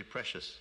precious.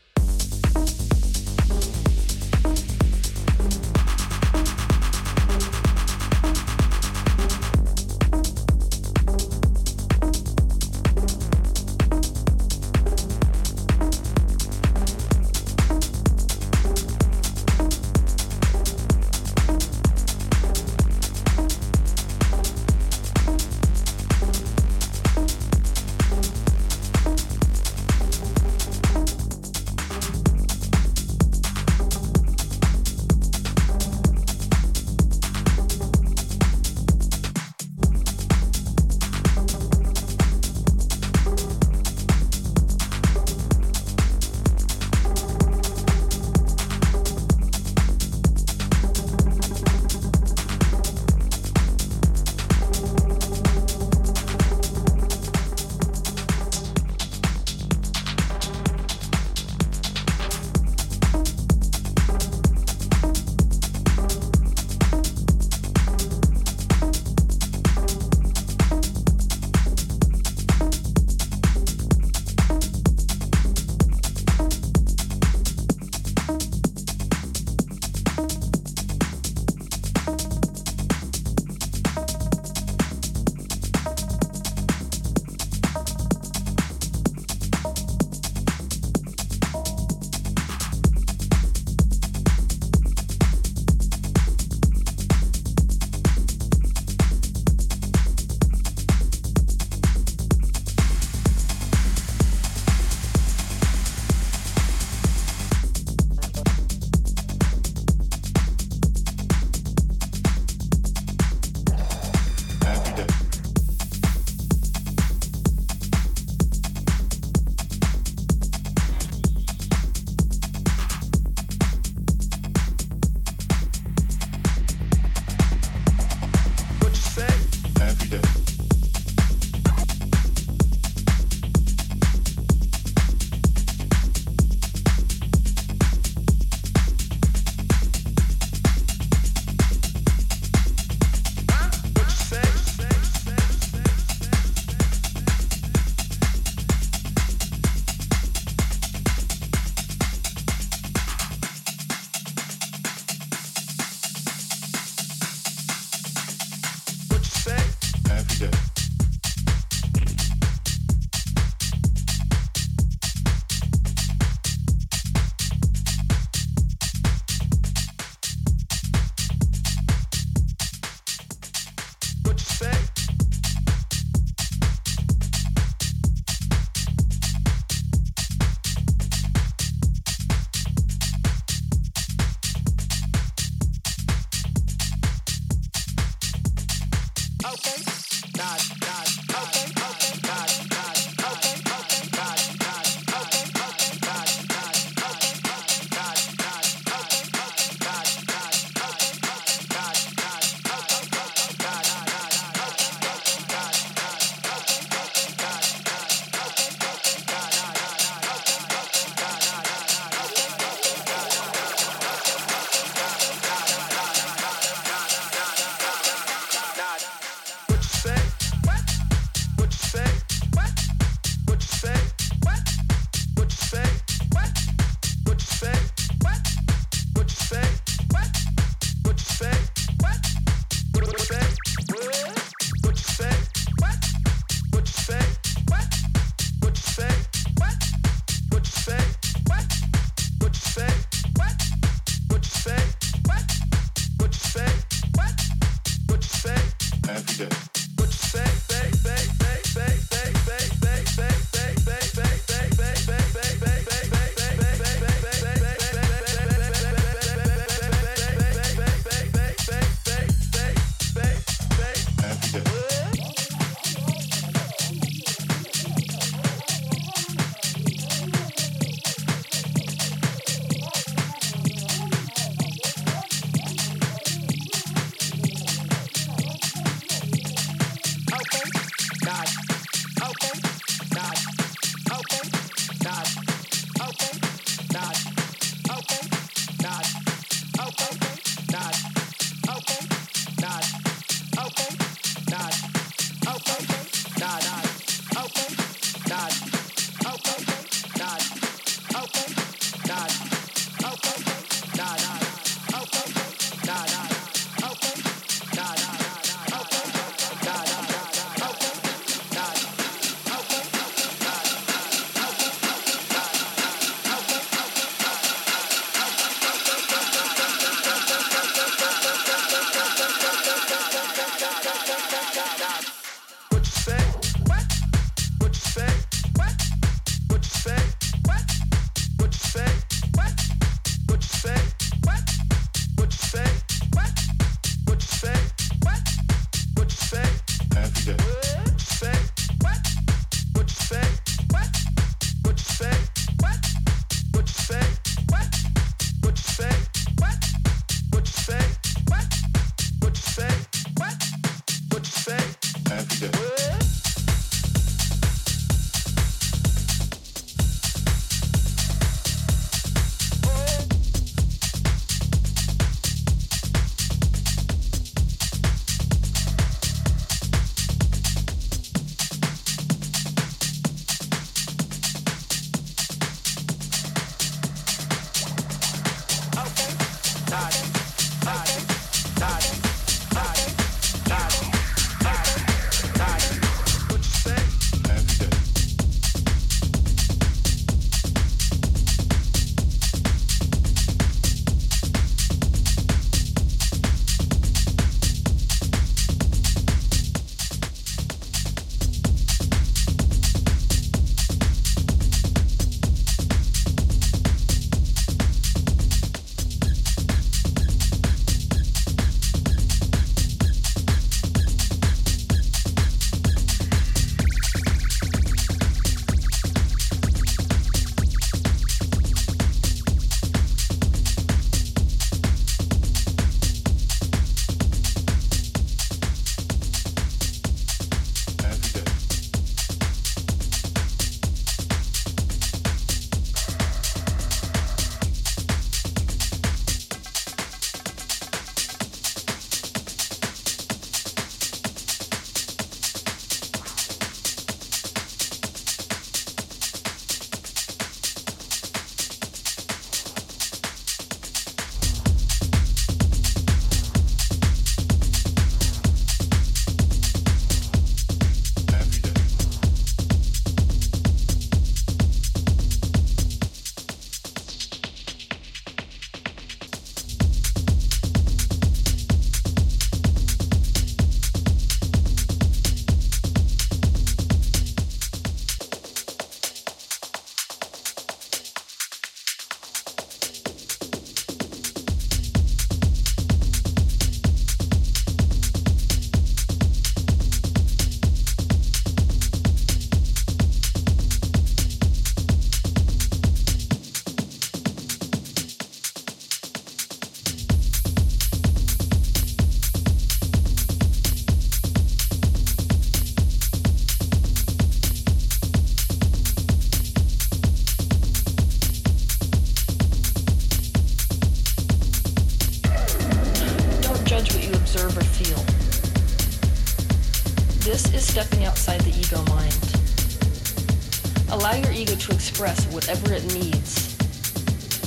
express whatever it needs,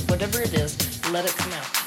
whatever it is, let it come out.